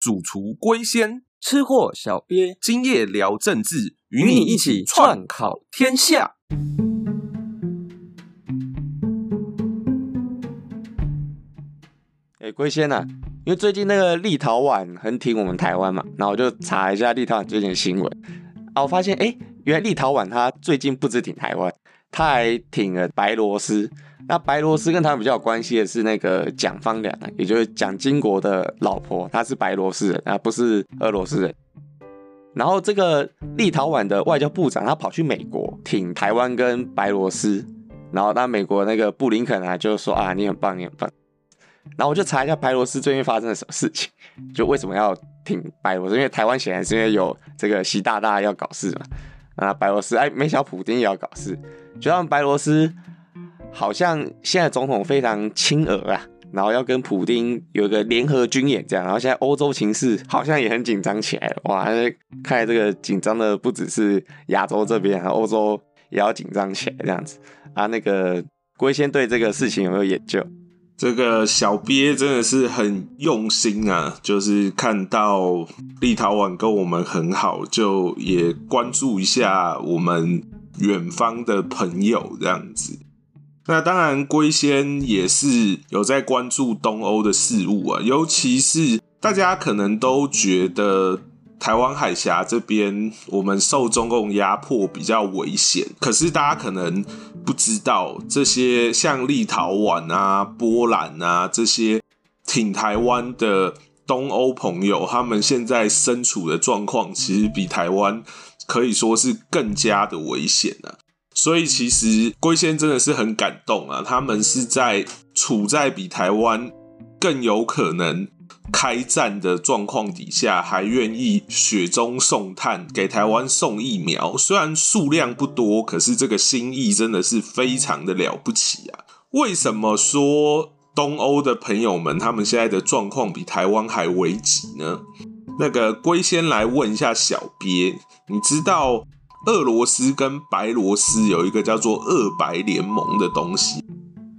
主厨龟仙，吃货小鳖，今夜聊政治，与你一起串考天下。哎，龟仙呐，因为最近那个立陶宛很挺我们台湾嘛，然后我就查一下立陶宛最近的新闻。啊，我发现哎，原来立陶宛它最近不止挺台湾，他还挺了白罗斯。那白罗斯跟他比较有关系的是那个蒋方良，也就是蒋经国的老婆，她是白罗斯人，啊，不是俄罗斯人。然后这个立陶宛的外交部长，他跑去美国挺台湾跟白罗斯，然后那美国那个布林肯啊，就说啊，你很棒，你很棒。然后我就查一下白罗斯最近发生了什么事情，就为什么要挺白罗斯？因为台湾显然是因为有这个习大大要搞事嘛。啊，白罗斯哎，没想到普京也要搞事，就让白罗斯好像现在总统非常亲俄啊，然后要跟普京有一个联合军演这样，然后现在欧洲情势好像也很紧张起来了。哇，看来这个紧张的不只是亚洲这边，欧洲也要紧张起来这样子啊。那个龟仙对这个事情有没有研究？这个小鳖真的是很用心啊，就是看到立陶宛跟我们很好，就也关注一下我们远方的朋友这样子。那当然，龟仙也是有在关注东欧的事物啊，尤其是大家可能都觉得。台湾海峡这边，我们受中共压迫比较危险。可是大家可能不知道，这些像立陶宛啊、波兰啊这些挺台湾的东欧朋友，他们现在身处的状况，其实比台湾可以说是更加的危险啊。所以其实龟仙真的是很感动啊，他们是在处在比台湾更有可能。开战的状况底下，还愿意雪中送炭给台湾送疫苗，虽然数量不多，可是这个心意真的是非常的了不起啊！为什么说东欧的朋友们他们现在的状况比台湾还危急呢？那个龟先来问一下小鳖，你知道俄罗斯跟白罗斯有一个叫做俄白联盟的东西？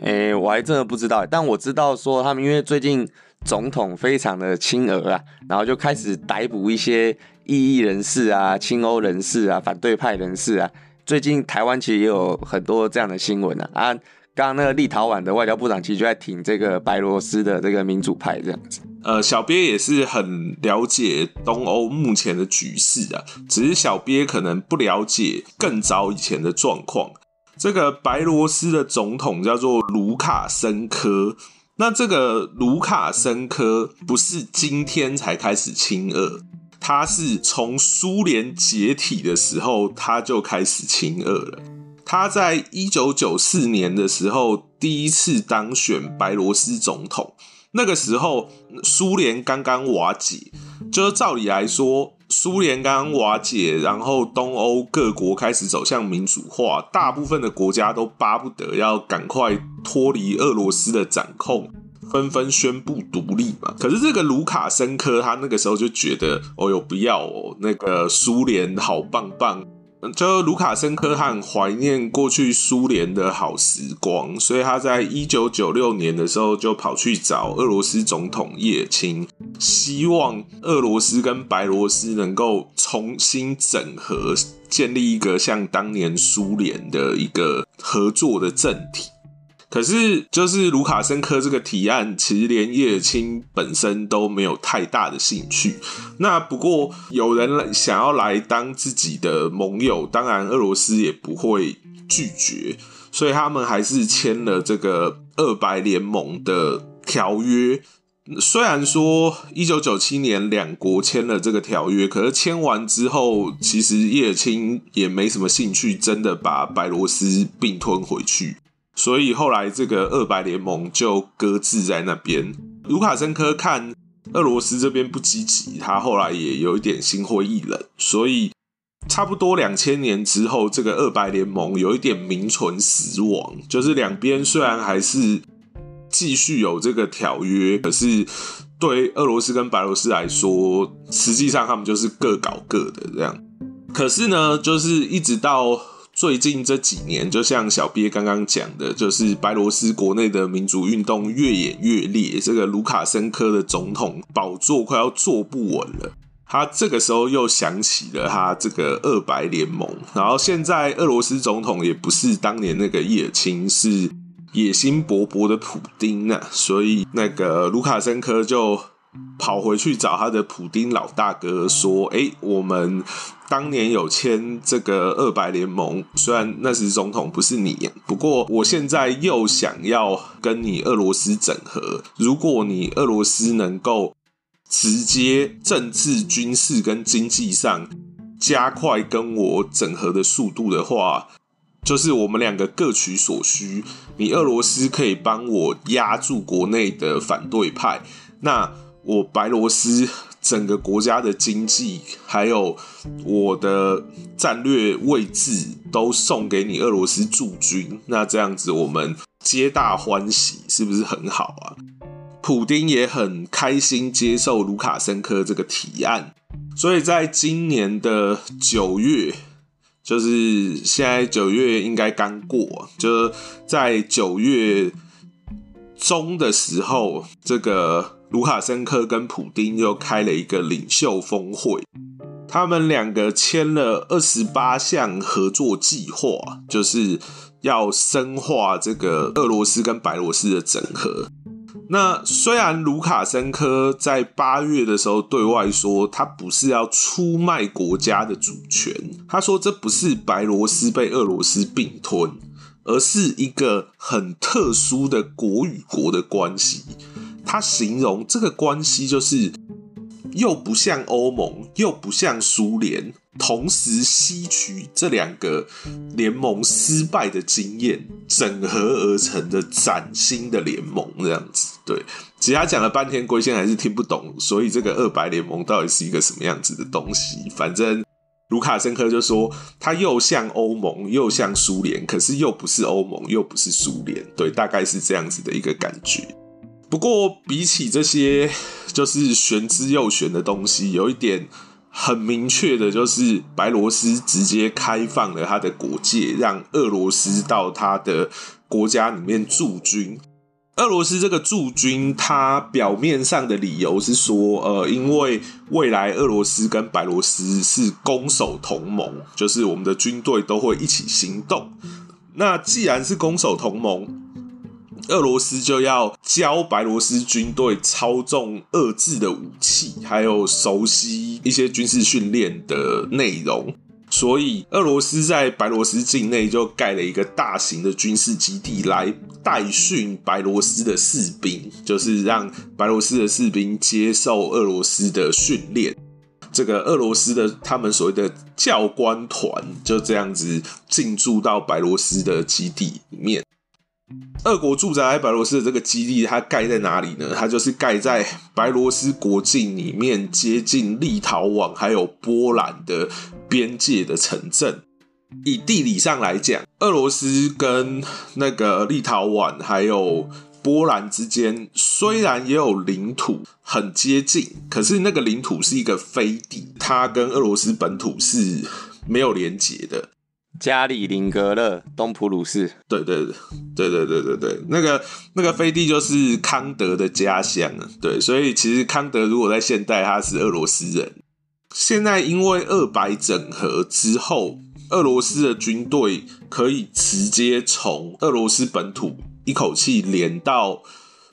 哎，我还真的不知道，但我知道说他们因为最近。总统非常的亲俄啊，然后就开始逮捕一些异议人士啊、亲欧人士啊、反对派人士啊。最近台湾其实也有很多这样的新闻啊。啊，刚刚那个立陶宛的外交部长其实就在挺这个白罗斯的这个民主派这样子。呃，小鳖也是很了解东欧目前的局势啊，只是小鳖可能不了解更早以前的状况。这个白罗斯的总统叫做卢卡申科。那这个卢卡申科不是今天才开始亲俄，他是从苏联解体的时候他就开始亲俄了。他在一九九四年的时候第一次当选白罗斯总统，那个时候苏联刚刚瓦解，就是照理来说。苏联刚瓦解，然后东欧各国开始走向民主化，大部分的国家都巴不得要赶快脱离俄罗斯的掌控，纷纷宣布独立嘛。可是这个卢卡申科他那个时候就觉得，哦哟，不要哦，那个苏联好棒棒。就卢卡申科很怀念过去苏联的好时光，所以他在一九九六年的时候就跑去找俄罗斯总统叶青，希望俄罗斯跟白罗斯能够重新整合，建立一个像当年苏联的一个合作的政体。可是，就是卢卡申科这个提案，其实连叶青本身都没有太大的兴趣。那不过有人想要来当自己的盟友，当然俄罗斯也不会拒绝，所以他们还是签了这个二白联盟的条约。虽然说一九九七年两国签了这个条约，可是签完之后，其实叶青也没什么兴趣，真的把白罗斯并吞回去。所以后来这个二白联盟就搁置在那边。卢卡申科看俄罗斯这边不积极，他后来也有一点心灰意冷。所以差不多两千年之后，这个二白联盟有一点名存实亡。就是两边虽然还是继续有这个条约，可是对俄罗斯跟白罗斯来说，实际上他们就是各搞各的这样。可是呢，就是一直到。最近这几年，就像小鳖刚刚讲的，就是白罗斯国内的民主运动越演越烈，这个卢卡申科的总统宝座快要坐不稳了。他这个时候又想起了他这个二白联盟，然后现在俄罗斯总统也不是当年那个叶尔钦，是野心勃勃的普丁呢，所以那个卢卡申科就跑回去找他的普丁老大哥说：“哎，我们当年有签这个二白联盟，虽然那时总统不是你，不过我现在又想要跟你俄罗斯整合，如果你俄罗斯能够。”直接政治、军事跟经济上加快跟我整合的速度的话，就是我们两个各取所需。你俄罗斯可以帮我压住国内的反对派，那我白罗斯整个国家的经济还有我的战略位置都送给你俄罗斯驻军，那这样子我们皆大欢喜，是不是很好啊？普丁也很开心接受卢卡申科这个提案，所以在今年的九月，就是现在九月应该刚过，就在九月中的时候，这个卢卡申科跟普丁又开了一个领袖峰会，他们两个签了二十八项合作计划，就是要深化这个俄罗斯跟白罗斯的整合。那虽然卢卡申科在八月的时候对外说，他不是要出卖国家的主权，他说这不是白罗斯被俄罗斯并吞，而是一个很特殊的国与国的关系。他形容这个关系就是又不像欧盟，又不像苏联。同时吸取这两个联盟失败的经验，整合而成的崭新的联盟，这样子。对，其他讲了半天，龟仙还是听不懂，所以这个二白联盟到底是一个什么样子的东西？反正卢卡申科就说，它又像欧盟，又像苏联，可是又不是欧盟，又不是苏联。对，大概是这样子的一个感觉。不过比起这些就是玄之又玄的东西，有一点。很明确的，就是白罗斯直接开放了他的国界，让俄罗斯到他的国家里面驻军。俄罗斯这个驻军，他表面上的理由是说，呃，因为未来俄罗斯跟白罗斯是攻守同盟，就是我们的军队都会一起行动。那既然是攻守同盟，俄罗斯就要教白罗斯军队操纵遏制的武器，还有熟悉一些军事训练的内容。所以，俄罗斯在白罗斯境内就盖了一个大型的军事基地，来代训白罗斯的士兵，就是让白罗斯的士兵接受俄罗斯的训练。这个俄罗斯的他们所谓的教官团就这样子进驻到白罗斯的基地里面。俄国驻扎在白罗斯的这个基地，它盖在哪里呢？它就是盖在白罗斯国境里面，接近立陶宛还有波兰的边界的城镇。以地理上来讲，俄罗斯跟那个立陶宛还有波兰之间，虽然也有领土很接近，可是那个领土是一个飞地，它跟俄罗斯本土是没有连结的。加里宁格勒、东普鲁士，对对对对对对对对，那个那个飞地就是康德的家乡啊。对，所以其实康德如果在现代，他是俄罗斯人。现在因为二白整合之后，俄罗斯的军队可以直接从俄罗斯本土一口气连到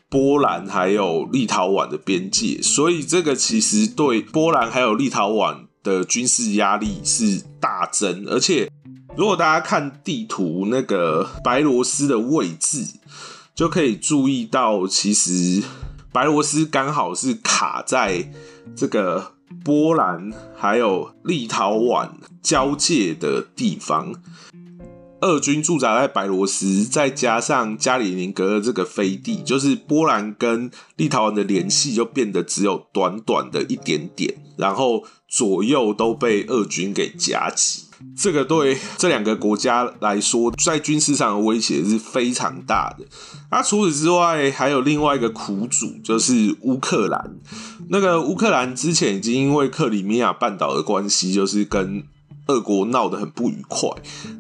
波兰还有立陶宛的边界，所以这个其实对波兰还有立陶宛的军事压力是大增，而且。如果大家看地图，那个白罗斯的位置，就可以注意到，其实白罗斯刚好是卡在这个波兰还有立陶宛交界的地方。俄军驻扎在白罗斯，再加上加里宁格勒这个飞地，就是波兰跟立陶宛的联系就变得只有短短的一点点，然后左右都被俄军给夹击。这个对这两个国家来说，在军事上的威胁是非常大的。那除此之外，还有另外一个苦主，就是乌克兰。那个乌克兰之前已经因为克里米亚半岛的关系，就是跟俄国闹得很不愉快。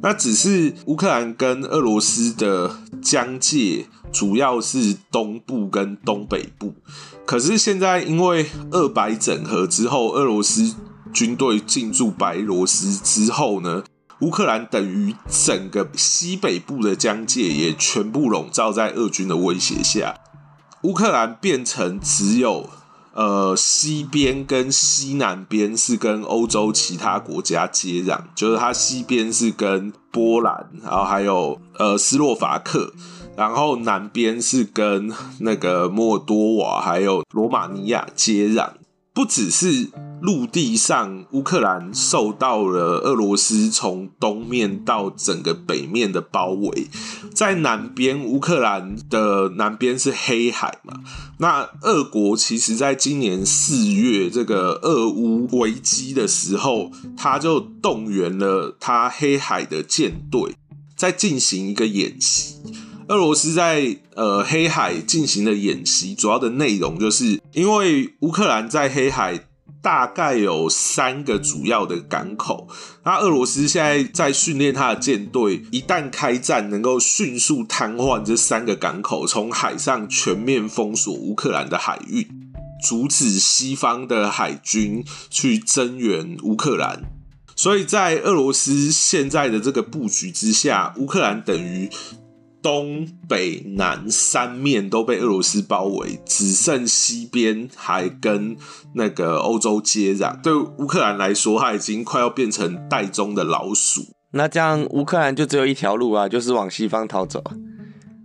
那只是乌克兰跟俄罗斯的疆界主要是东部跟东北部，可是现在因为二白整合之后，俄罗斯军队进驻白罗斯之后呢，乌克兰等于整个西北部的疆界也全部笼罩在俄军的威胁下，乌克兰变成只有。呃，西边跟西南边是跟欧洲其他国家接壤，就是它西边是跟波兰，然后还有呃斯洛伐克，然后南边是跟那个摩尔多瓦还有罗马尼亚接壤。不只是陆地上，乌克兰受到了俄罗斯从东面到整个北面的包围，在南边，乌克兰的南边是黑海嘛？那俄国其实在今年四月这个俄乌危机的时候，他就动员了他黑海的舰队，在进行一个演习。俄罗斯在呃黑海进行的演习，主要的内容就是因为乌克兰在黑海大概有三个主要的港口，那俄罗斯现在在训练他的舰队，一旦开战，能够迅速瘫痪这三个港口，从海上全面封锁乌克兰的海运，阻止西方的海军去增援乌克兰。所以在俄罗斯现在的这个布局之下，乌克兰等于。东北南三面都被俄罗斯包围，只剩西边还跟那个欧洲接壤。对乌克兰来说，它已经快要变成袋中的老鼠。那这样乌克兰就只有一条路啊，就是往西方逃走，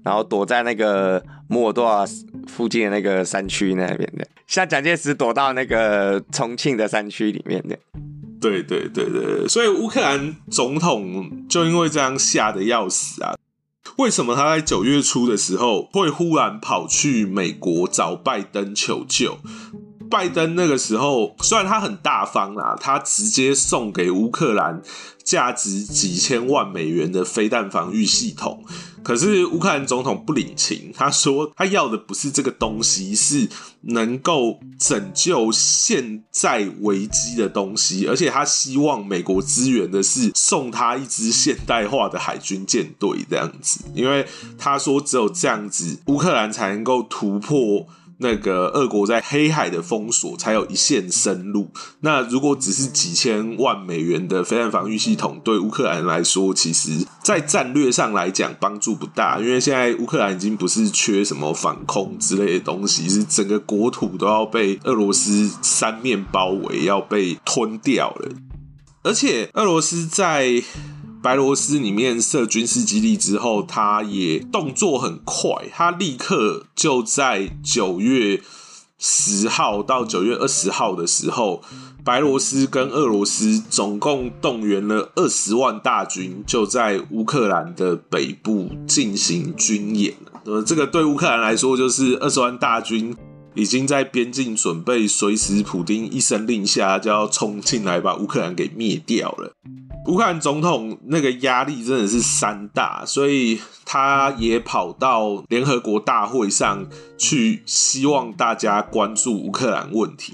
然后躲在那个摩尔多瓦附近的那个山区那边的，像蒋介石躲到那个重庆的山区里面的。对对对对，所以乌克兰总统就因为这样吓得要死啊。为什么他在九月初的时候会忽然跑去美国找拜登求救？拜登那个时候虽然他很大方啦，他直接送给乌克兰价值几千万美元的飞弹防御系统。可是乌克兰总统不领情，他说他要的不是这个东西，是能够拯救现在危机的东西，而且他希望美国支援的是送他一支现代化的海军舰队这样子，因为他说只有这样子，乌克兰才能够突破。那个俄国在黑海的封锁才有一线生路。那如果只是几千万美元的飞弹防御系统，对乌克兰来说，其实在战略上来讲帮助不大。因为现在乌克兰已经不是缺什么防空之类的东西，是整个国土都要被俄罗斯三面包围，要被吞掉了。而且俄罗斯在。白罗斯里面设军事基地之后，他也动作很快，他立刻就在九月十号到九月二十号的时候，白罗斯跟俄罗斯总共动员了二十万大军，就在乌克兰的北部进行军演。呃，这个对乌克兰来说，就是二十万大军已经在边境准备，随时普丁一声令下就要冲进来把乌克兰给灭掉了。乌克兰总统那个压力真的是山大，所以他也跑到联合国大会上去，希望大家关注乌克兰问题。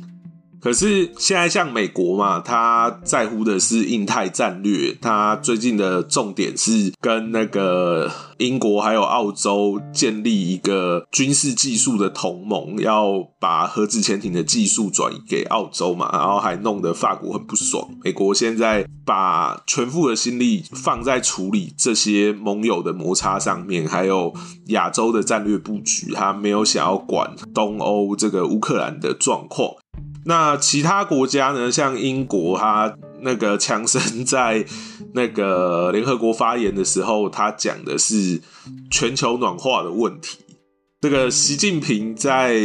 可是现在像美国嘛，他在乎的是印太战略，他最近的重点是跟那个英国还有澳洲建立一个军事技术的同盟，要把核子潜艇的技术转移给澳洲嘛，然后还弄得法国很不爽。美国现在把全副的心力放在处理这些盟友的摩擦上面，还有亚洲的战略布局，他没有想要管东欧这个乌克兰的状况。那其他国家呢？像英国，他那个强生在那个联合国发言的时候，他讲的是全球暖化的问题。这个习近平在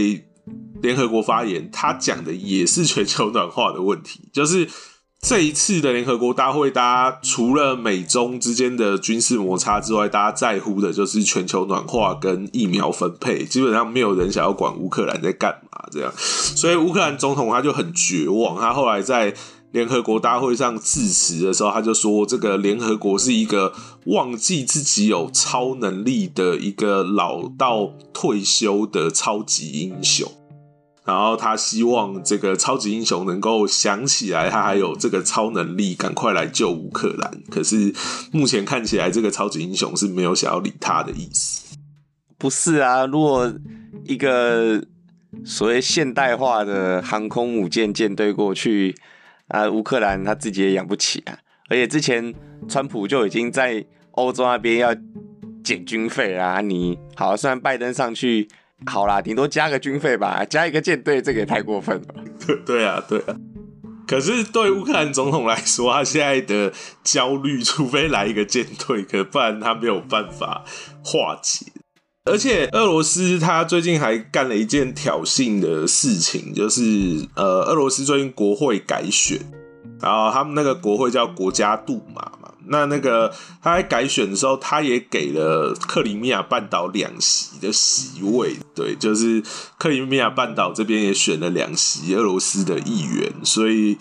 联合国发言，他讲的也是全球暖化的问题，就是。这一次的联合国大会，大家除了美中之间的军事摩擦之外，大家在乎的就是全球暖化跟疫苗分配。基本上没有人想要管乌克兰在干嘛，这样。所以乌克兰总统他就很绝望。他后来在联合国大会上致辞的时候，他就说：“这个联合国是一个忘记自己有超能力的一个老到退休的超级英雄。”然后他希望这个超级英雄能够想起来，他还有这个超能力，赶快来救乌克兰。可是目前看起来，这个超级英雄是没有想要理他的意思。不是啊，如果一个所谓现代化的航空母舰舰队过去啊，乌克兰他自己也养不起啊。而且之前川普就已经在欧洲那边要减军费啦。你好，虽然拜登上去。好啦，顶多加个军费吧，加一个舰队，这个也太过分了。对 对啊，对啊。可是对乌克兰总统来说，他现在的焦虑，除非来一个舰队，可不然他没有办法化解。而且俄罗斯他最近还干了一件挑衅的事情，就是呃，俄罗斯最近国会改选，然后他们那个国会叫国家杜马嘛。那那个他在改选的时候，他也给了克里米亚半岛两席的席位，对，就是克里米亚半岛这边也选了两席俄罗斯的议员，所以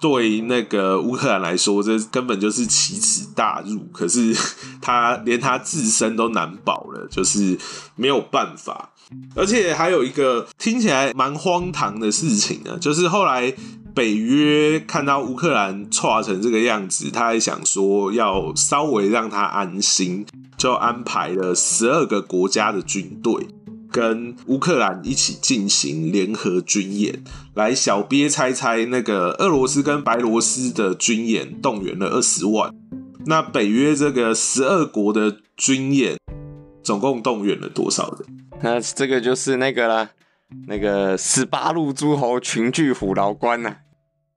对那个乌克兰来说，这根本就是奇耻大辱。可是他连他自身都难保了，就是没有办法。而且还有一个听起来蛮荒唐的事情呢，就是后来。北约看到乌克兰错成这个样子，他还想说要稍微让他安心，就安排了十二个国家的军队跟乌克兰一起进行联合军演。来，小鳖猜猜，那个俄罗斯跟白罗斯的军演动员了二十万，那北约这个十二国的军演总共动员了多少人？那这个就是那个啦，那个十八路诸侯群聚虎牢关呐。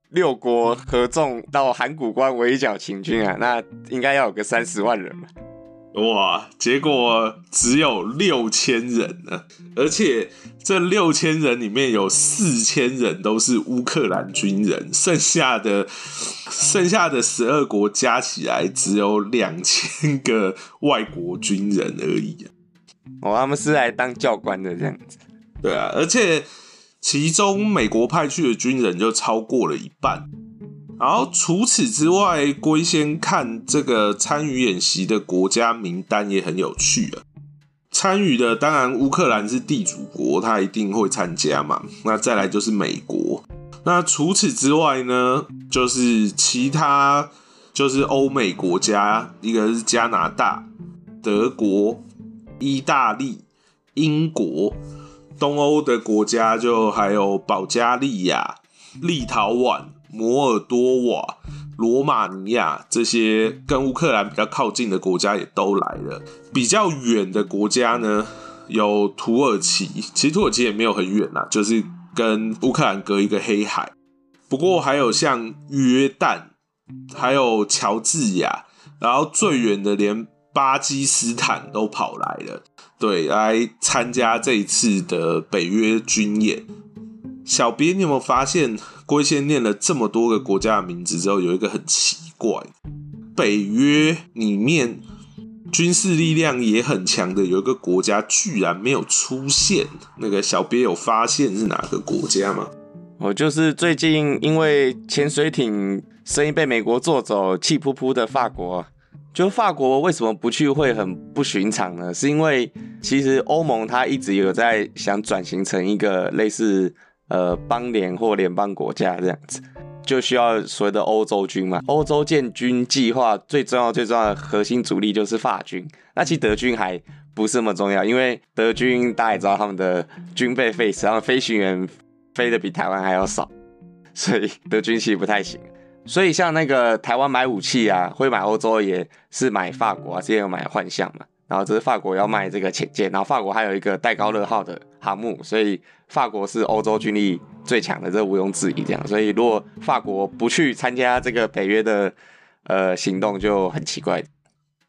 六国合纵到函谷关围剿秦军啊，那应该要有个三十万人吧？哇，结果只有六千人呢，而且这六千人里面有四千人都是乌克兰军人，剩下的剩下的十二国加起来只有两千个外国军人而已啊！哦，他们是来当教官的这样子？对啊，而且。其中美国派去的军人就超过了一半，然后除此之外，龟先看这个参与演习的国家名单也很有趣啊。参与的当然乌克兰是地主国，他一定会参加嘛。那再来就是美国，那除此之外呢，就是其他就是欧美国家，一个是加拿大、德国、意大利、英国。东欧的国家就还有保加利亚、立陶宛、摩尔多瓦、罗马尼亚这些跟乌克兰比较靠近的国家也都来了。比较远的国家呢，有土耳其，其实土耳其也没有很远呐，就是跟乌克兰隔一个黑海。不过还有像约旦，还有乔治亚，然后最远的连巴基斯坦都跑来了。对，来参加这一次的北约军演。小编，你有没有发现，龟仙念了这么多个国家的名字之后，有一个很奇怪，北约里面军事力量也很强的有一个国家居然没有出现。那个小编有发现是哪个国家吗？哦，就是最近因为潜水艇生意被美国做走，气扑扑的法国。就法国为什么不去会很不寻常呢？是因为其实欧盟它一直有在想转型成一个类似呃邦联或联邦国家这样子，就需要所谓的欧洲军嘛。欧洲建军计划最重要最重要的核心主力就是法军，那其实德军还不是那么重要，因为德军大家也知道他们的军备废死，然后飞行员飞的比台湾还要少，所以德军其实不太行。所以像那个台湾买武器啊，会买欧洲也是买法国啊，之前有买幻象嘛，然后这是法国要卖这个潜舰，然后法国还有一个戴高乐号的航母，所以法国是欧洲军力最强的，这毋庸置疑。这样，所以如果法国不去参加这个北约的呃行动，就很奇怪。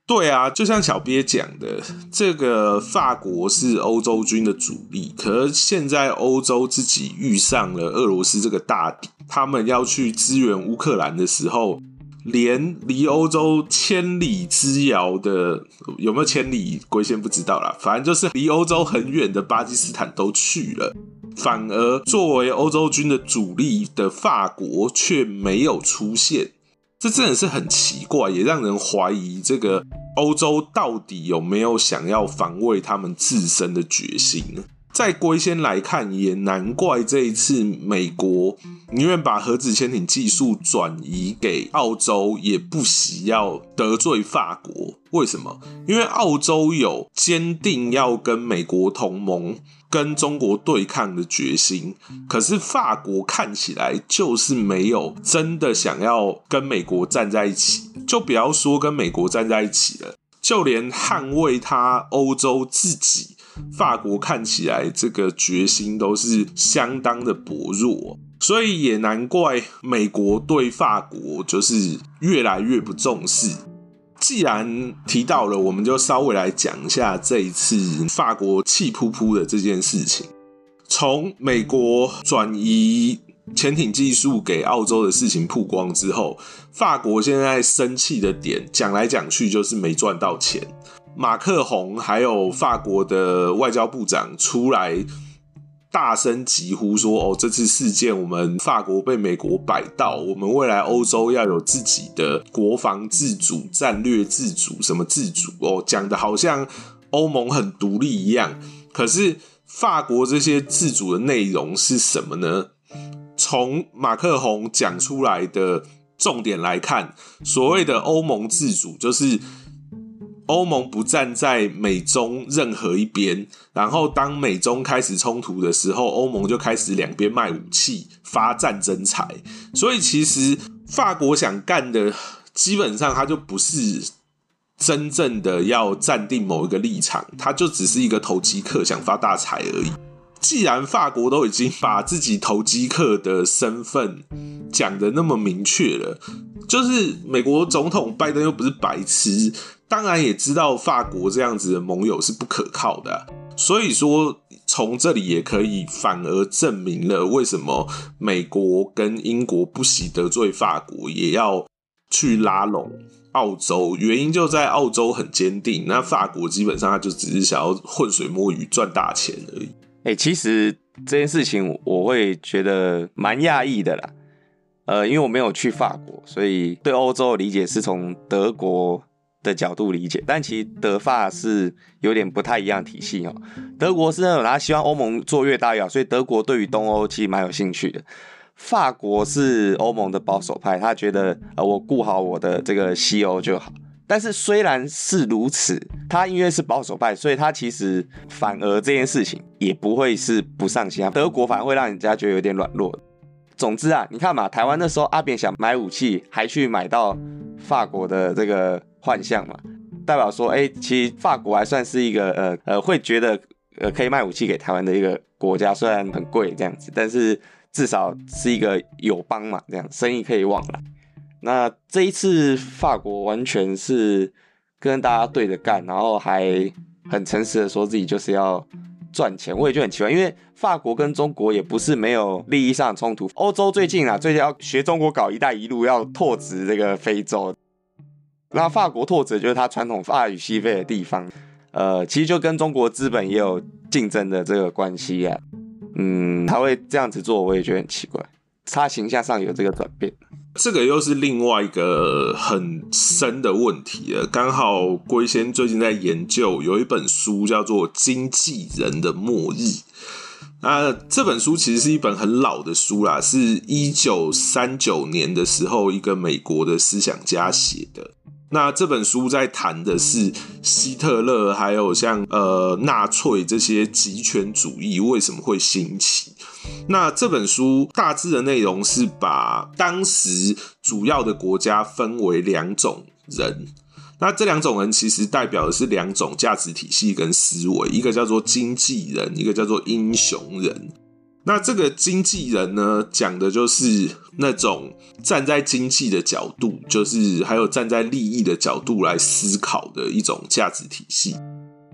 对啊，就像小鳖讲的，这个法国是欧洲军的主力，可是现在欧洲自己遇上了俄罗斯这个大敌，他们要去支援乌克兰的时候，连离欧洲千里之遥的有没有千里，龟先不知道啦，反正就是离欧洲很远的巴基斯坦都去了，反而作为欧洲军的主力的法国却没有出现。这真的是很奇怪，也让人怀疑这个欧洲到底有没有想要防卫他们自身的决心？在龟仙来看，也难怪这一次美国宁愿把核子潜艇技术转移给澳洲，也不惜要得罪法国。为什么？因为澳洲有坚定要跟美国同盟、跟中国对抗的决心，可是法国看起来就是没有真的想要跟美国站在一起。就不要说跟美国站在一起了，就连捍卫他欧洲自己。法国看起来这个决心都是相当的薄弱，所以也难怪美国对法国就是越来越不重视。既然提到了，我们就稍微来讲一下这一次法国气扑扑的这件事情。从美国转移潜艇技术给澳洲的事情曝光之后，法国现在生气的点讲来讲去就是没赚到钱。马克宏还有法国的外交部长出来大声疾呼说：“哦，这次事件我们法国被美国摆到，我们未来欧洲要有自己的国防自主、战略自主，什么自主哦，讲的好像欧盟很独立一样。可是法国这些自主的内容是什么呢？从马克宏讲出来的重点来看，所谓的欧盟自主就是。”欧盟不站在美中任何一边，然后当美中开始冲突的时候，欧盟就开始两边卖武器、发战争财。所以其实法国想干的，基本上他就不是真正的要站定某一个立场，他就只是一个投机客，想发大财而已。既然法国都已经把自己投机客的身份讲的那么明确了，就是美国总统拜登又不是白痴。当然也知道法国这样子的盟友是不可靠的，所以说从这里也可以反而证明了为什么美国跟英国不惜得罪法国也要去拉拢澳洲，原因就在澳洲很坚定，那法国基本上他就只是想要浑水摸鱼赚大钱而已。哎，其实这件事情我会觉得蛮讶异的啦，呃，因为我没有去法国，所以对欧洲的理解是从德国。的角度理解，但其实德法是有点不太一样体系哦。德国是那种他希望欧盟做越大越好，所以德国对于东欧其实蛮有兴趣的。法国是欧盟的保守派，他觉得呃我顾好我的这个西欧就好。但是虽然是如此，他因为是保守派，所以他其实反而这件事情也不会是不上心啊。德国反而会让人家觉得有点软弱。总之啊，你看嘛，台湾那时候阿扁想买武器，还去买到法国的这个。幻象嘛，代表说，哎，其实法国还算是一个呃呃，会觉得呃可以卖武器给台湾的一个国家，虽然很贵这样子，但是至少是一个友邦嘛，这样生意可以往来。那这一次法国完全是跟大家对着干，然后还很诚实的说自己就是要赚钱，我也觉得很奇怪，因为法国跟中国也不是没有利益上的冲突。欧洲最近啊，最近要学中国搞“一带一路”，要拓殖这个非洲。那法国拓殖就是它传统法语西非的地方，呃，其实就跟中国资本也有竞争的这个关系啊。嗯，他会这样子做，我也觉得很奇怪。他形象上有这个转变，这个又是另外一个很深的问题了。刚好龟仙最近在研究，有一本书叫做《经纪人的末日》。那这本书其实是一本很老的书啦，是一九三九年的时候一个美国的思想家写的。那这本书在谈的是希特勒，还有像呃纳粹这些极权主义为什么会兴起？那这本书大致的内容是把当时主要的国家分为两种人，那这两种人其实代表的是两种价值体系跟思维，一个叫做经纪人，一个叫做英雄人。那这个经纪人呢，讲的就是那种站在经济的角度，就是还有站在利益的角度来思考的一种价值体系。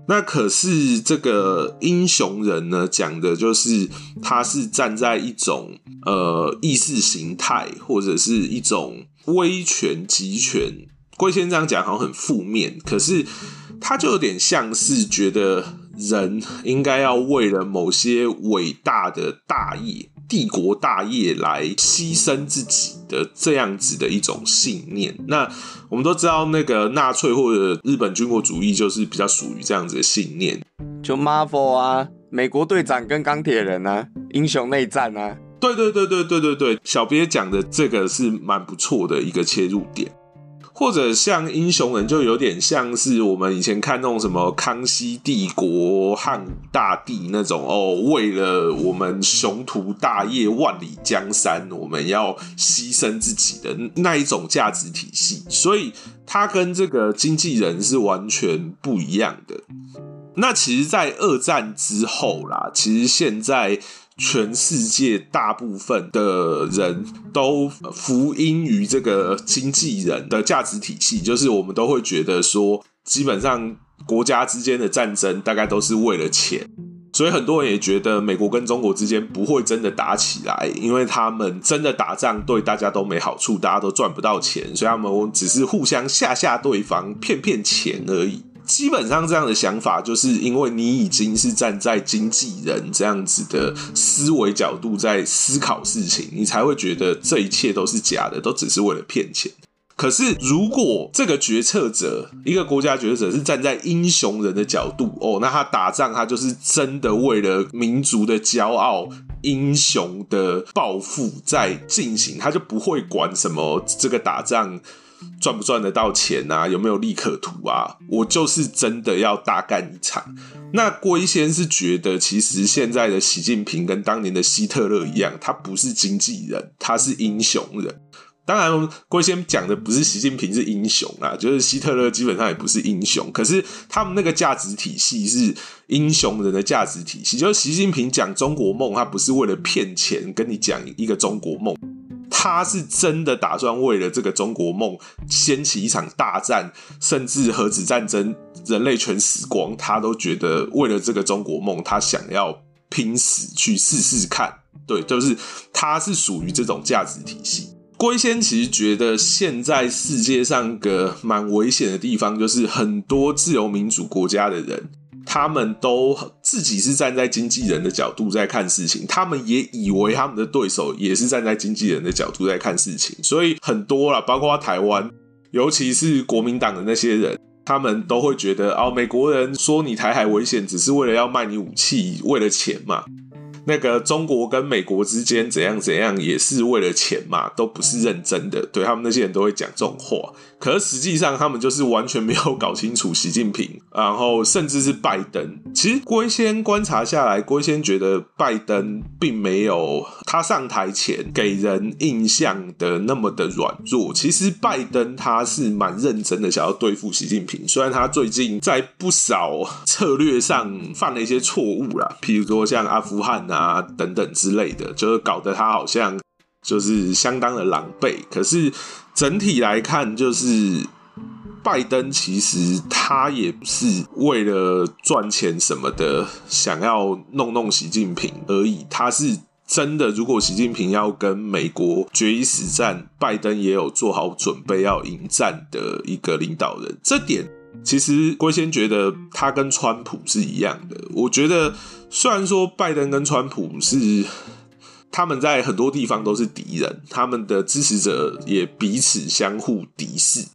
那可是这个英雄人呢，讲的就是他是站在一种呃意识形态或者是一种威权集权。龟先这样讲好像很负面，可是他就有点像是觉得。人应该要为了某些伟大的大业、帝国大业来牺牲自己的这样子的一种信念。那我们都知道，那个纳粹或者日本军国主义就是比较属于这样子的信念。就 Marvel 啊美国队长跟钢铁人啊，英雄内战啊，对对对对对对对，小鳖讲的这个是蛮不错的一个切入点。或者像英雄人，就有点像是我们以前看那种什么康熙帝国、汉武大帝那种哦，为了我们雄图大业、万里江山，我们要牺牲自己的那一种价值体系。所以，他跟这个经纪人是完全不一样的。那其实，在二战之后啦，其实现在。全世界大部分的人都服膺于这个经纪人的价值体系，就是我们都会觉得说，基本上国家之间的战争大概都是为了钱，所以很多人也觉得美国跟中国之间不会真的打起来，因为他们真的打仗对大家都没好处，大家都赚不到钱，所以他们只是互相吓吓对方，骗骗钱而已。基本上这样的想法，就是因为你已经是站在经纪人这样子的思维角度在思考事情，你才会觉得这一切都是假的，都只是为了骗钱。可是如果这个决策者，一个国家决策者是站在英雄人的角度，哦，那他打仗他就是真的为了民族的骄傲、英雄的抱负在进行，他就不会管什么这个打仗。赚不赚得到钱啊？有没有利可图啊？我就是真的要大干一场。那郭一先是觉得，其实现在的习近平跟当年的希特勒一样，他不是经纪人，他是英雄人。当然，龟先讲的不是习近平是英雄啊，就是希特勒基本上也不是英雄。可是他们那个价值体系是英雄人的价值体系，就是习近平讲中国梦，他不是为了骗钱跟你讲一个中国梦。他是真的打算为了这个中国梦掀起一场大战，甚至核子战争，人类全死光，他都觉得为了这个中国梦，他想要拼死去试试看。对，就是他是属于这种价值体系。龟仙其实觉得现在世界上个蛮危险的地方，就是很多自由民主国家的人。他们都自己是站在经纪人的角度在看事情，他们也以为他们的对手也是站在经纪人的角度在看事情，所以很多了，包括台湾，尤其是国民党的那些人，他们都会觉得哦，美国人说你台海危险，只是为了要卖你武器，为了钱嘛。那个中国跟美国之间怎样怎样，也是为了钱嘛，都不是认真的。对他们那些人都会讲这种话，可是实际上他们就是完全没有搞清楚习近平，然后甚至是拜登。其实郭先观察下来，郭先觉得拜登并没有他上台前给人印象的那么的软弱。其实拜登他是蛮认真的，想要对付习近平。虽然他最近在不少策略上犯了一些错误啦，譬如说像阿富汗啊。啊，等等之类的，就是搞得他好像就是相当的狼狈。可是整体来看，就是拜登其实他也不是为了赚钱什么的，想要弄弄习近平而已。他是真的，如果习近平要跟美国决一死战，拜登也有做好准备要迎战的一个领导人。这点其实龟先觉得他跟川普是一样的。我觉得。虽然说拜登跟川普是他们在很多地方都是敌人，他们的支持者也彼此相互敌视。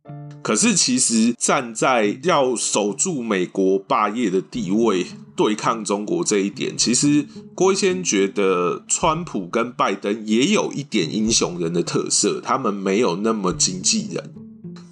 可是，其实站在要守住美国霸业的地位、对抗中国这一点，其实郭先觉得川普跟拜登也有一点英雄人的特色，他们没有那么经纪人。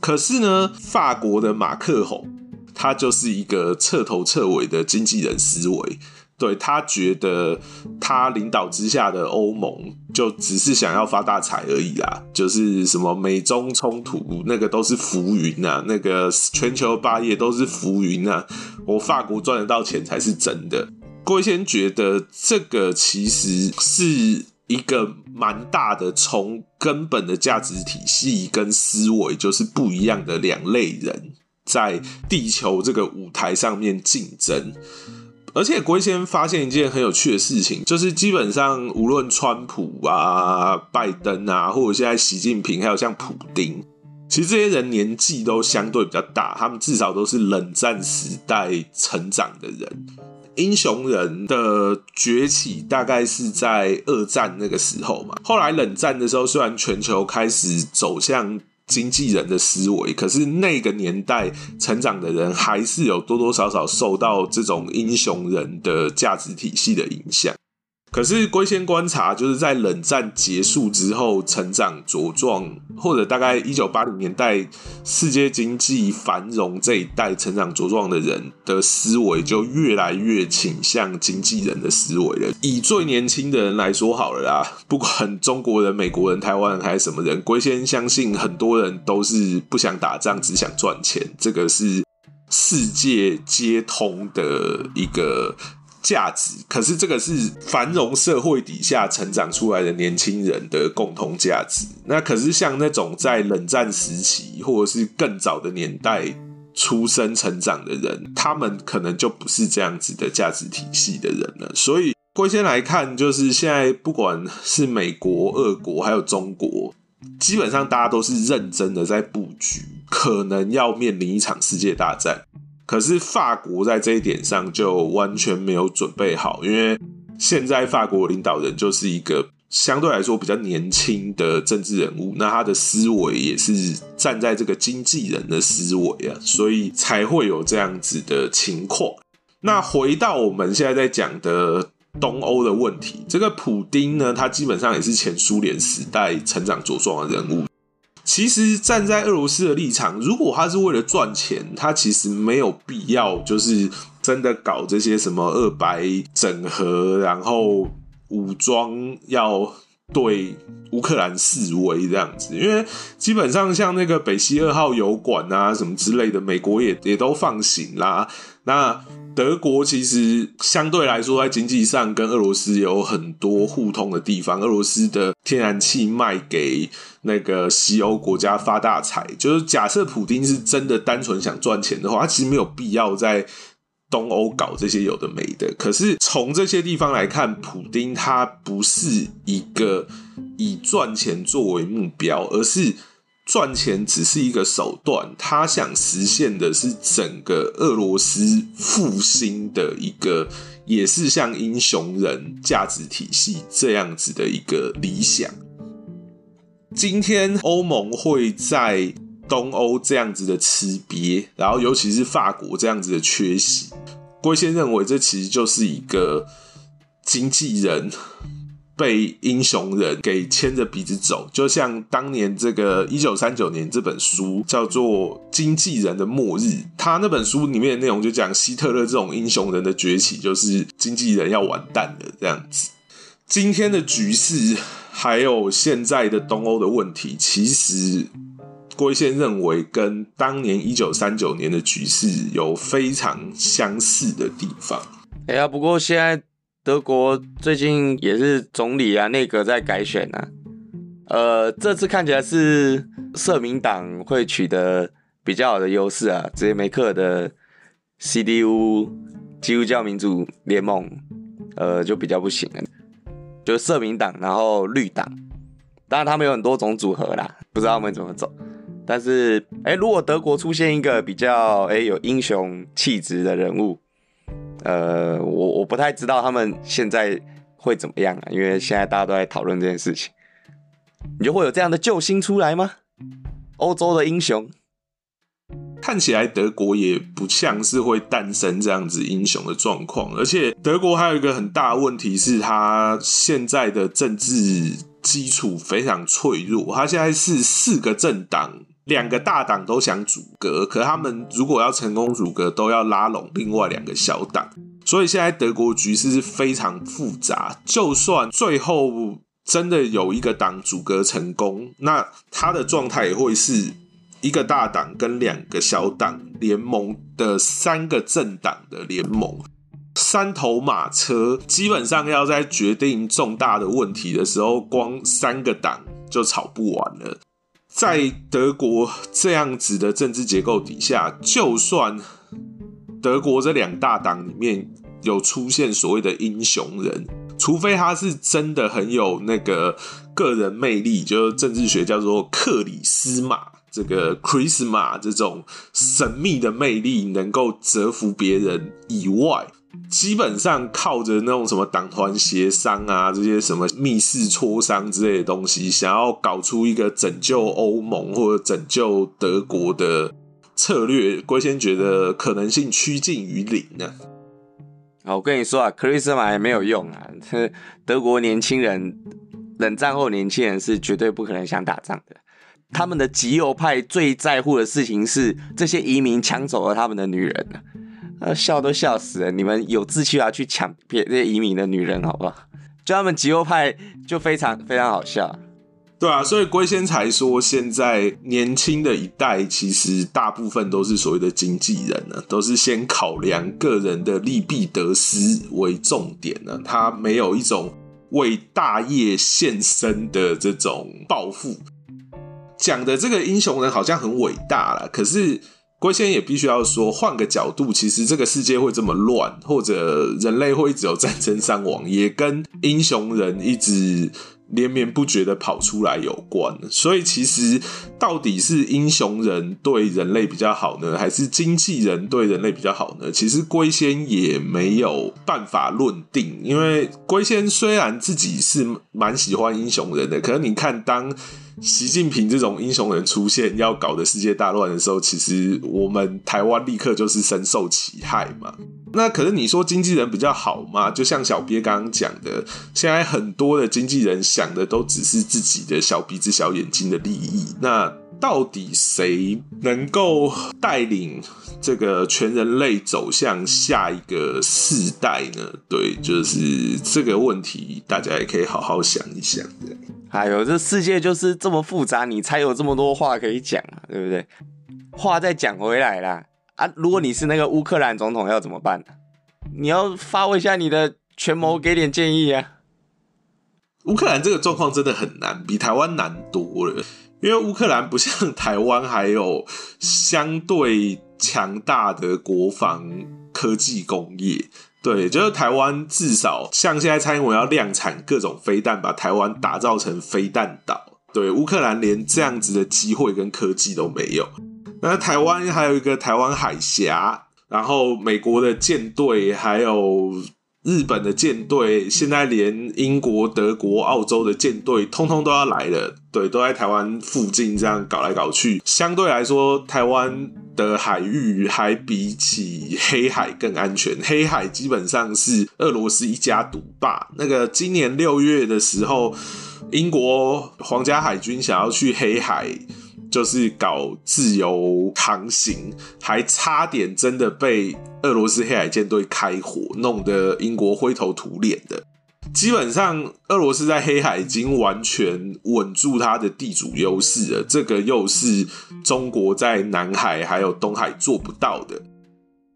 可是呢，法国的马克宏，他就是一个彻头彻尾的经纪人思维。对他觉得，他领导之下的欧盟就只是想要发大财而已啦，就是什么美中冲突那个都是浮云啊，那个全球霸业都是浮云啊，我法国赚得到钱才是真的。郭先觉得这个其实是一个蛮大的，从根本的价值体系跟思维就是不一样的两类人，在地球这个舞台上面竞争。而且龟先发现一件很有趣的事情，就是基本上无论川普啊、拜登啊，或者现在习近平，还有像普丁，其实这些人年纪都相对比较大，他们至少都是冷战时代成长的人。英雄人的崛起大概是在二战那个时候嘛。后来冷战的时候，虽然全球开始走向经纪人的思维，可是那个年代成长的人，还是有多多少少受到这种英雄人的价值体系的影响。可是龟仙观察，就是在冷战结束之后成长茁壮，或者大概一九八零年代世界经济繁荣这一代成长茁壮的人的思维，就越来越倾向经纪人的思维了。以最年轻的人来说好了啦，不管中国人、美国人、台湾人还是什么人，龟仙相信很多人都是不想打仗，只想赚钱，这个是世界皆通的一个。价值，可是这个是繁荣社会底下成长出来的年轻人的共同价值。那可是像那种在冷战时期或者是更早的年代出生成长的人，他们可能就不是这样子的价值体系的人了。所以，归先来看，就是现在不管是美国、俄国还有中国，基本上大家都是认真的在布局，可能要面临一场世界大战。可是法国在这一点上就完全没有准备好，因为现在法国领导人就是一个相对来说比较年轻的政治人物，那他的思维也是站在这个经纪人的思维啊，所以才会有这样子的情况。那回到我们现在在讲的东欧的问题，这个普丁呢，他基本上也是前苏联时代成长茁壮的人物。其实站在俄罗斯的立场，如果他是为了赚钱，他其实没有必要就是真的搞这些什么二白整合，然后武装要对乌克兰示威这样子。因为基本上像那个北溪二号油管啊什么之类的，美国也也都放行啦。那德国其实相对来说，在经济上跟俄罗斯有很多互通的地方。俄罗斯的天然气卖给那个西欧国家发大财，就是假设普丁是真的单纯想赚钱的话，他其实没有必要在东欧搞这些有的没的。可是从这些地方来看，普丁他不是一个以赚钱作为目标，而是。赚钱只是一个手段，他想实现的是整个俄罗斯复兴的一个，也是像英雄人价值体系这样子的一个理想。今天欧盟会在东欧这样子的吃瘪，然后尤其是法国这样子的缺席，龟先认为这其实就是一个经纪人。被英雄人给牵着鼻子走，就像当年这个一九三九年这本书叫做《经纪人的末日》，他那本书里面的内容就讲希特勒这种英雄人的崛起，就是经纪人要完蛋了这样子。今天的局势还有现在的东欧的问题，其实龟先认为跟当年一九三九年的局势有非常相似的地方。哎呀，不过现在。德国最近也是总理啊，内阁在改选啊。呃，这次看起来是社民党会取得比较好的优势啊。直接梅克的 CDU 基督教民主联盟，呃，就比较不行了。就社民党，然后绿党，当然他们有很多种组合啦，不知道他们怎么走。但是，哎，如果德国出现一个比较哎有英雄气质的人物。呃，我我不太知道他们现在会怎么样啊，因为现在大家都在讨论这件事情。你就会有这样的救星出来吗？欧洲的英雄看起来德国也不像是会诞生这样子英雄的状况，而且德国还有一个很大的问题是，他现在的政治基础非常脆弱，他现在是四个政党。两个大党都想阻隔，可他们如果要成功阻隔，都要拉拢另外两个小党，所以现在德国局势是非常复杂。就算最后真的有一个党阻隔成功，那他的状态也会是一个大党跟两个小党联盟的三个政党的联盟，三头马车，基本上要在决定重大的问题的时候，光三个党就吵不完了。在德国这样子的政治结构底下，就算德国这两大党里面有出现所谓的英雄人，除非他是真的很有那个个人魅力，就是政治学叫做克里斯玛，这个 Chrisma 这种神秘的魅力能够折服别人以外，基本上靠着那种什么党团协商啊，这些什么密室磋商之类的东西，想要搞出一个拯救欧盟或者拯救德国的策略，龟仙觉得可能性趋近于零呢。好，我跟你说啊，克里斯玛也没有用啊。德国年轻人，冷战后年轻人是绝对不可能想打仗的。他们的极右派最在乎的事情是这些移民抢走了他们的女人啊，笑都笑死了。你们有志气要去抢别这些移民的女人，好不好？就他们极右派就非常非常好笑。对啊，所以龟仙才说，现在年轻的一代其实大部分都是所谓的经纪人呢，都是先考量个人的利弊得失为重点呢，他没有一种为大业献身的这种抱负。讲的这个英雄人好像很伟大了，可是龟仙也必须要说，换个角度，其实这个世界会这么乱，或者人类会一直有战争伤亡，也跟英雄人一直。连绵不绝的跑出来有关，所以其实到底是英雄人对人类比较好呢，还是经纪人对人类比较好呢？其实龟仙也没有办法论定，因为龟仙虽然自己是蛮喜欢英雄人的，可是你看当。习近平这种英雄人出现，要搞的世界大乱的时候，其实我们台湾立刻就是深受其害嘛。那可是你说经纪人比较好嘛？就像小鳖刚刚讲的，现在很多的经纪人想的都只是自己的小鼻子小眼睛的利益。那到底谁能够带领这个全人类走向下一个世代呢？对，就是这个问题，大家也可以好好想一想。哎呦，这世界就是这么复杂，你才有这么多话可以讲啊，对不对？话再讲回来啦，啊，如果你是那个乌克兰总统，要怎么办呢？你要发挥一下你的权谋，给点建议啊。乌克兰这个状况真的很难，比台湾难多了，因为乌克兰不像台湾，还有相对强大的国防科技工业。对，就是台湾至少像现在蔡英文要量产各种飞弹，把台湾打造成飞弹岛。对，乌克兰连这样子的机会跟科技都没有。那台湾还有一个台湾海峡，然后美国的舰队还有。日本的舰队现在连英国、德国、澳洲的舰队通通都要来了，对，都在台湾附近这样搞来搞去。相对来说，台湾的海域还比起黑海更安全。黑海基本上是俄罗斯一家独霸。那个今年六月的时候，英国皇家海军想要去黑海。就是搞自由航行，还差点真的被俄罗斯黑海舰队开火，弄得英国灰头土脸的。基本上，俄罗斯在黑海已经完全稳住它的地主优势了，这个又是中国在南海还有东海做不到的。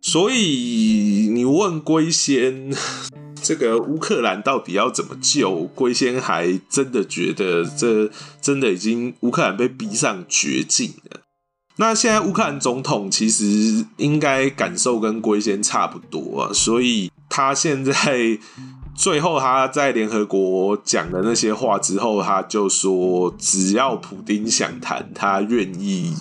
所以，你问龟仙。这个乌克兰到底要怎么救？龟仙还真的觉得这真的已经乌克兰被逼上绝境了。那现在乌克兰总统其实应该感受跟龟仙差不多啊，所以他现在最后他在联合国讲的那些话之后，他就说只要普丁想谈，他愿意。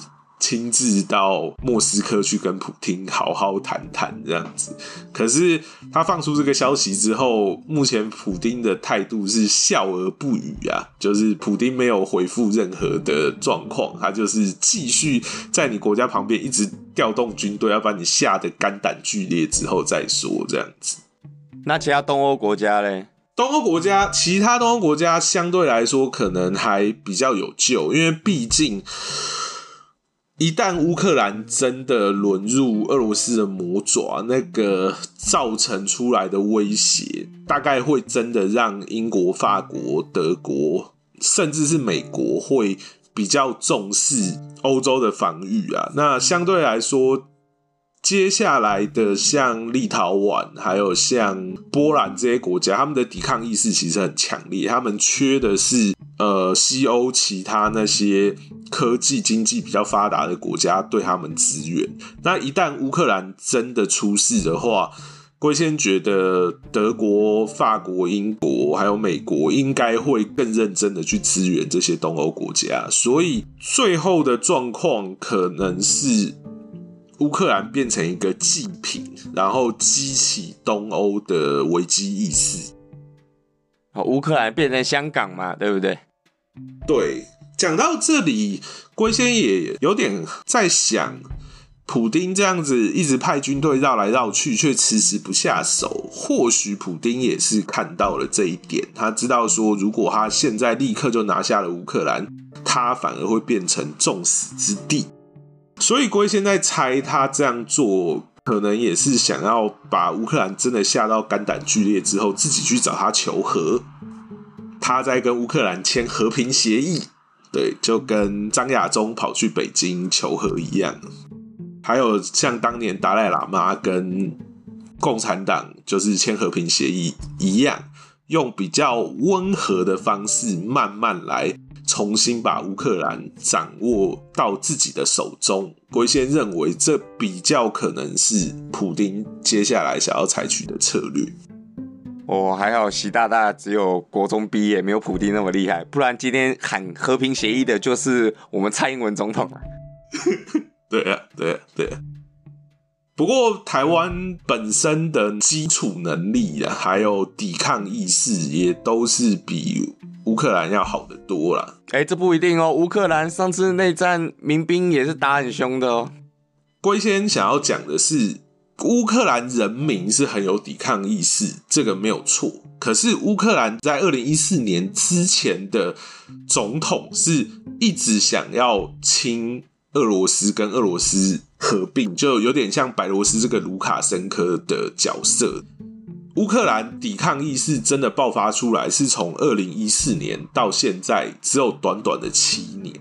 亲自到莫斯科去跟普京好好谈谈这样子，可是他放出这个消息之后，目前普京的态度是笑而不语啊，就是普京没有回复任何的状况，他就是继续在你国家旁边一直调动军队，要把你吓得肝胆俱裂之后再说这样子。那其他东欧国家嘞？东欧国家，其他东欧国家相对来说可能还比较有救，因为毕竟。一旦乌克兰真的沦入俄罗斯的魔爪，那个造成出来的威胁，大概会真的让英国、法国、德国，甚至是美国会比较重视欧洲的防御啊。那相对来说，接下来的像立陶宛，还有像波兰这些国家，他们的抵抗意识其实很强烈，他们缺的是。呃，西欧其他那些科技经济比较发达的国家对他们支援，那一旦乌克兰真的出事的话，龟先觉得德国、法国、英国还有美国应该会更认真的去支援这些东欧国家，所以最后的状况可能是。乌克兰变成一个祭品，然后激起东欧的危机意识。好，乌克兰变成香港嘛，对不对？对，讲到这里，龟仙也有点在想，普丁这样子一直派军队绕来绕去，却迟迟不下手，或许普丁也是看到了这一点，他知道说，如果他现在立刻就拿下了乌克兰，他反而会变成众矢之的。所以龟现在猜他这样做，可能也是想要把乌克兰真的吓到肝胆俱裂之后，自己去找他求和。他在跟乌克兰签和平协议，对，就跟张亚中跑去北京求和一样。还有像当年达赖喇嘛跟共产党就是签和平协议一样，用比较温和的方式慢慢来，重新把乌克兰掌握到自己的手中。龟先认为这比较可能是普丁接下来想要采取的策略。哦，还好习大大只有国中毕业，没有普丁那么厉害，不然今天喊和平协议的就是我们蔡英文总统啊。对啊，对啊，对。不过台湾本身的基础能力啊，还有抵抗意识，也都是比乌克兰要好得多啦。哎，这不一定哦，乌克兰上次内战民兵也是打很凶的哦。龟先想要讲的是。乌克兰人民是很有抵抗意识，这个没有错。可是乌克兰在二零一四年之前的总统是一直想要亲俄罗斯，跟俄罗斯合并，就有点像白罗斯这个卢卡申科的角色。乌克兰抵抗意识真的爆发出来，是从二零一四年到现在，只有短短的七年。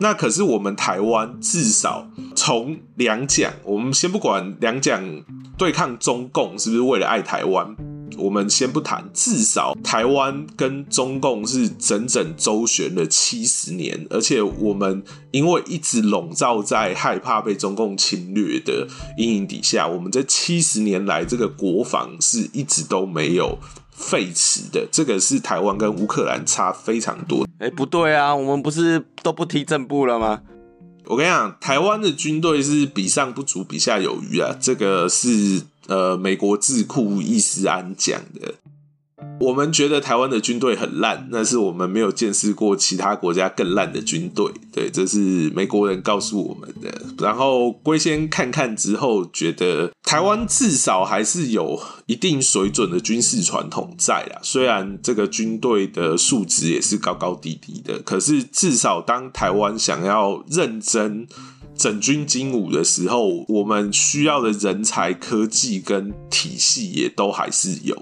那可是我们台湾至少从两蒋，我们先不管两蒋对抗中共是不是为了爱台湾，我们先不谈，至少台湾跟中共是整整周旋了七十年，而且我们因为一直笼罩在害怕被中共侵略的阴影底下，我们这七十年来这个国防是一直都没有。废弛的，这个是台湾跟乌克兰差非常多。哎，不对啊，我们不是都不提正部了吗？我跟你讲，台湾的军队是比上不足，比下有余啊。这个是呃，美国智库伊斯安讲的。我们觉得台湾的军队很烂，那是我们没有见识过其他国家更烂的军队。对，这是美国人告诉我们的。然后龟先看看之后，觉得台湾至少还是有一定水准的军事传统在啦。虽然这个军队的素质也是高高低低的，可是至少当台湾想要认真整军精武的时候，我们需要的人才、科技跟体系也都还是有。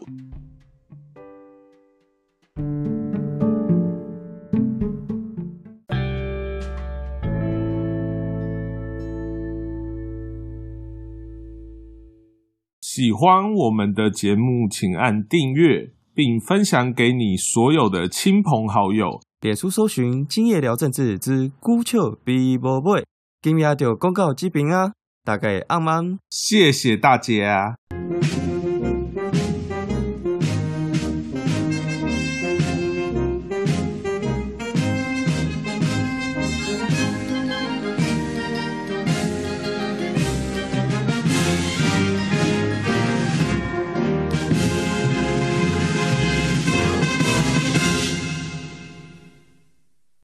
喜欢我们的节目，请按订阅，并分享给你所有的亲朋好友。点出搜寻“今夜聊政治”之“孤丘比伯贝”，今夜就讲到这边啊！大家晚安，谢谢大家。